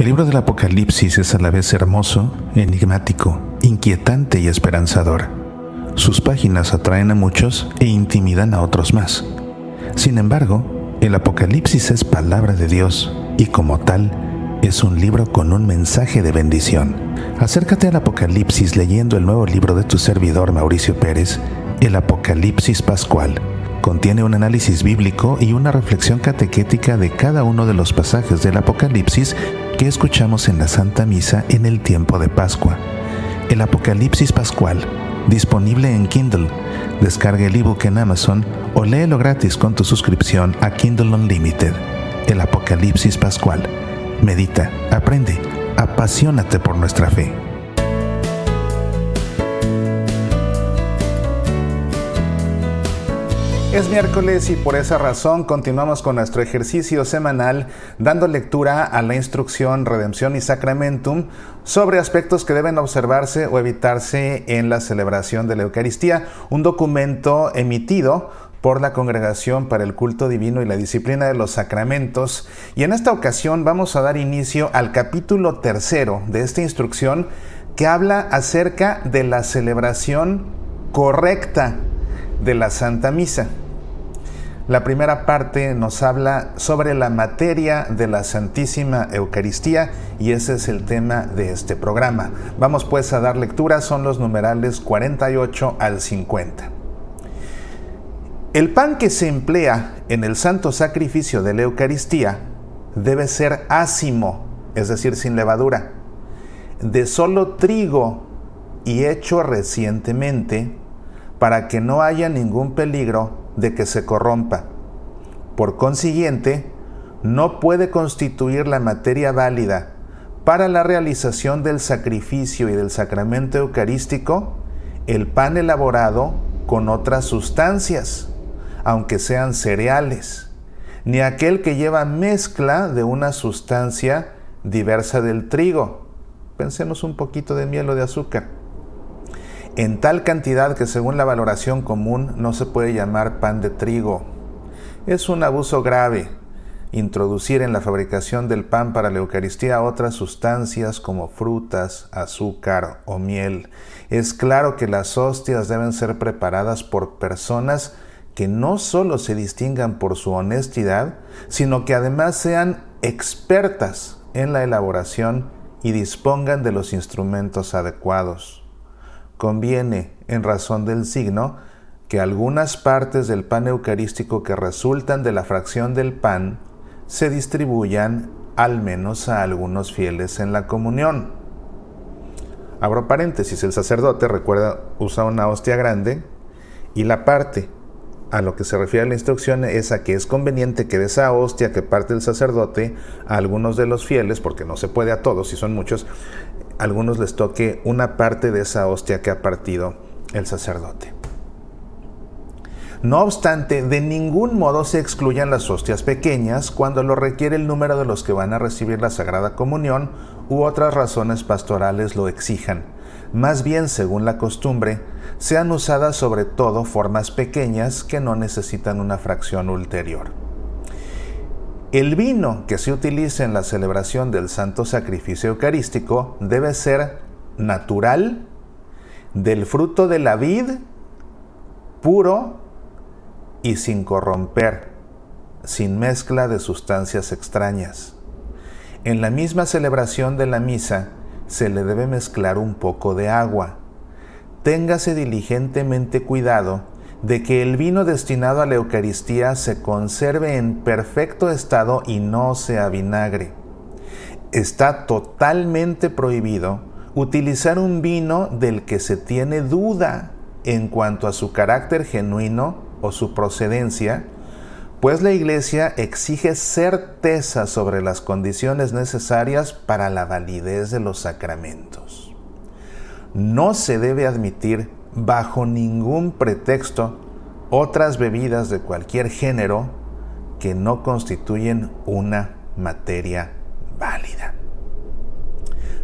El libro del Apocalipsis es a la vez hermoso, enigmático, inquietante y esperanzador. Sus páginas atraen a muchos e intimidan a otros más. Sin embargo, el Apocalipsis es palabra de Dios y como tal, es un libro con un mensaje de bendición. Acércate al Apocalipsis leyendo el nuevo libro de tu servidor Mauricio Pérez, el Apocalipsis Pascual. Contiene un análisis bíblico y una reflexión catequética de cada uno de los pasajes del Apocalipsis que escuchamos en la Santa Misa en el tiempo de Pascua. El Apocalipsis Pascual, disponible en Kindle. Descarga el ebook en Amazon o léelo gratis con tu suscripción a Kindle Unlimited. El Apocalipsis Pascual. Medita, aprende, apasionate por nuestra fe. Es miércoles y por esa razón continuamos con nuestro ejercicio semanal dando lectura a la instrucción Redención y Sacramentum sobre aspectos que deben observarse o evitarse en la celebración de la Eucaristía, un documento emitido por la Congregación para el Culto Divino y la Disciplina de los Sacramentos. Y en esta ocasión vamos a dar inicio al capítulo tercero de esta instrucción que habla acerca de la celebración correcta de la Santa Misa. La primera parte nos habla sobre la materia de la Santísima Eucaristía y ese es el tema de este programa. Vamos pues a dar lectura, son los numerales 48 al 50. El pan que se emplea en el santo sacrificio de la Eucaristía debe ser ácimo, es decir, sin levadura, de solo trigo y hecho recientemente, para que no haya ningún peligro de que se corrompa. Por consiguiente, no puede constituir la materia válida para la realización del sacrificio y del sacramento eucarístico el pan elaborado con otras sustancias, aunque sean cereales, ni aquel que lleva mezcla de una sustancia diversa del trigo. Pensemos un poquito de miel o de azúcar en tal cantidad que según la valoración común no se puede llamar pan de trigo. Es un abuso grave introducir en la fabricación del pan para la Eucaristía otras sustancias como frutas, azúcar o miel. Es claro que las hostias deben ser preparadas por personas que no solo se distingan por su honestidad, sino que además sean expertas en la elaboración y dispongan de los instrumentos adecuados conviene, en razón del signo, que algunas partes del pan eucarístico que resultan de la fracción del pan se distribuyan al menos a algunos fieles en la comunión. Abro paréntesis, el sacerdote, recuerda, usa una hostia grande y la parte a lo que se refiere la instrucción es a que es conveniente que de esa hostia que parte el sacerdote a algunos de los fieles, porque no se puede a todos si son muchos, algunos les toque una parte de esa hostia que ha partido el sacerdote. No obstante, de ningún modo se excluyan las hostias pequeñas cuando lo requiere el número de los que van a recibir la Sagrada Comunión u otras razones pastorales lo exijan. Más bien, según la costumbre, sean usadas sobre todo formas pequeñas que no necesitan una fracción ulterior. El vino que se utilice en la celebración del Santo Sacrificio Eucarístico debe ser natural, del fruto de la vid, puro y sin corromper, sin mezcla de sustancias extrañas. en la misma celebración de la misa se le debe mezclar un poco de agua. Téngase diligentemente cuidado de que el vino destinado a la Eucaristía se conserve en perfecto estado y no sea vinagre. Está totalmente prohibido utilizar un vino del que se tiene duda en cuanto a su carácter genuino o su procedencia, pues la Iglesia exige certeza sobre las condiciones necesarias para la validez de los sacramentos. No se debe admitir bajo ningún pretexto otras bebidas de cualquier género que no constituyen una materia válida.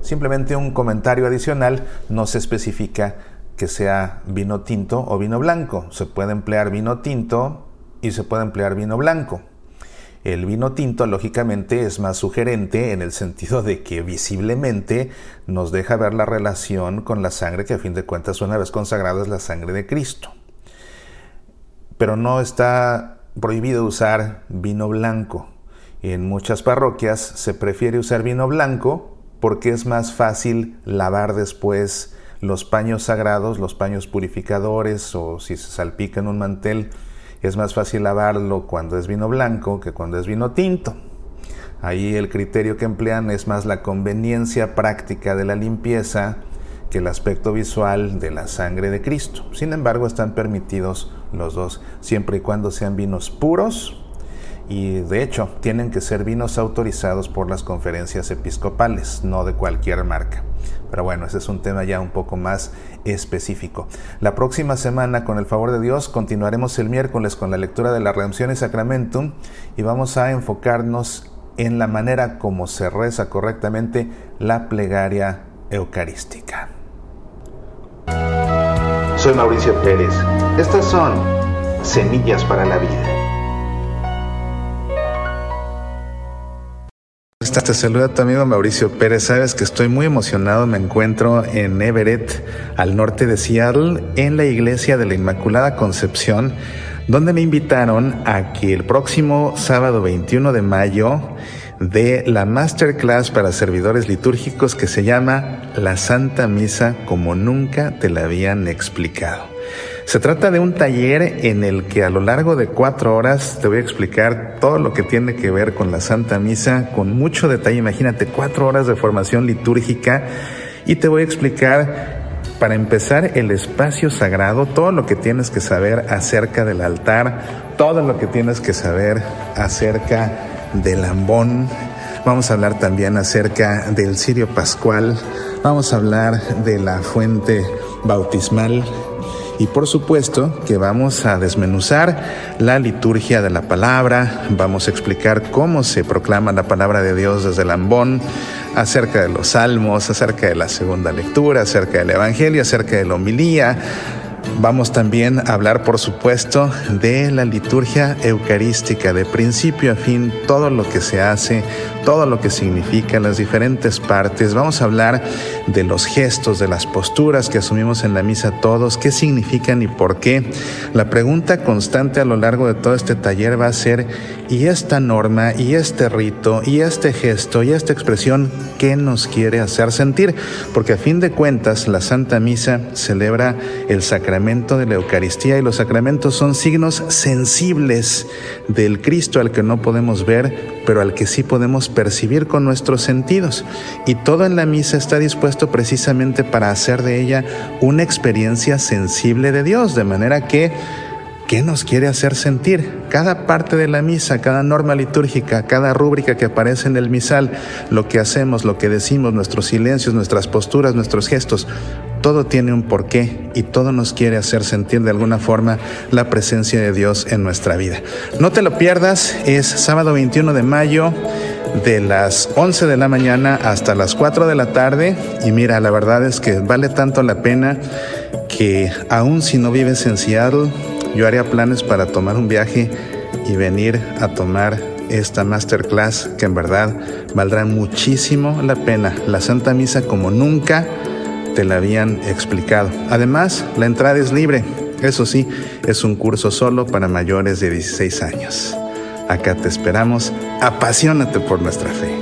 Simplemente un comentario adicional no se especifica que sea vino tinto o vino blanco. Se puede emplear vino tinto y se puede emplear vino blanco. El vino tinto, lógicamente, es más sugerente en el sentido de que visiblemente nos deja ver la relación con la sangre, que a fin de cuentas, una vez consagrada, es la sangre de Cristo. Pero no está prohibido usar vino blanco. En muchas parroquias se prefiere usar vino blanco porque es más fácil lavar después los paños sagrados, los paños purificadores o si se salpica en un mantel es más fácil lavarlo cuando es vino blanco que cuando es vino tinto. Ahí el criterio que emplean es más la conveniencia práctica de la limpieza que el aspecto visual de la sangre de Cristo. Sin embargo, están permitidos los dos, siempre y cuando sean vinos puros y de hecho tienen que ser vinos autorizados por las conferencias episcopales, no de cualquier marca. Pero bueno, ese es un tema ya un poco más específico. La próxima semana, con el favor de Dios, continuaremos el miércoles con la lectura de la Redención y Sacramentum y vamos a enfocarnos en la manera como se reza correctamente la plegaria eucarística. Soy Mauricio Pérez. Estas son Semillas para la Vida. Te saluda tu amigo Mauricio Pérez. Sabes que estoy muy emocionado. Me encuentro en Everett, al norte de Seattle, en la iglesia de la Inmaculada Concepción, donde me invitaron a que el próximo sábado 21 de mayo de la masterclass para servidores litúrgicos que se llama La Santa Misa como nunca te la habían explicado. Se trata de un taller en el que a lo largo de cuatro horas te voy a explicar todo lo que tiene que ver con la Santa Misa con mucho detalle. Imagínate, cuatro horas de formación litúrgica y te voy a explicar para empezar el espacio sagrado, todo lo que tienes que saber acerca del altar, todo lo que tienes que saber acerca del ambón. Vamos a hablar también acerca del cirio pascual. Vamos a hablar de la fuente bautismal y por supuesto que vamos a desmenuzar la liturgia de la palabra, vamos a explicar cómo se proclama la palabra de Dios desde el ambón, acerca de los salmos, acerca de la segunda lectura, acerca del Evangelio, acerca de la homilía, Vamos también a hablar, por supuesto, de la liturgia eucarística, de principio a fin, todo lo que se hace, todo lo que significa, las diferentes partes. Vamos a hablar de los gestos, de las posturas que asumimos en la misa todos, qué significan y por qué. La pregunta constante a lo largo de todo este taller va a ser, ¿y esta norma, y este rito, y este gesto, y esta expresión, qué nos quiere hacer sentir? Porque a fin de cuentas, la Santa Misa celebra el sacramento de la Eucaristía y los sacramentos son signos sensibles del Cristo al que no podemos ver, pero al que sí podemos percibir con nuestros sentidos. Y todo en la misa está dispuesto precisamente para hacer de ella una experiencia sensible de Dios, de manera que ¿Qué nos quiere hacer sentir? Cada parte de la misa, cada norma litúrgica, cada rúbrica que aparece en el misal, lo que hacemos, lo que decimos, nuestros silencios, nuestras posturas, nuestros gestos, todo tiene un porqué y todo nos quiere hacer sentir de alguna forma la presencia de Dios en nuestra vida. No te lo pierdas, es sábado 21 de mayo de las 11 de la mañana hasta las 4 de la tarde y mira, la verdad es que vale tanto la pena que aun si no vives en Seattle, yo haría planes para tomar un viaje y venir a tomar esta masterclass que en verdad valdrá muchísimo la pena. La Santa Misa como nunca te la habían explicado. Además, la entrada es libre. Eso sí, es un curso solo para mayores de 16 años. Acá te esperamos. Apasionate por nuestra fe.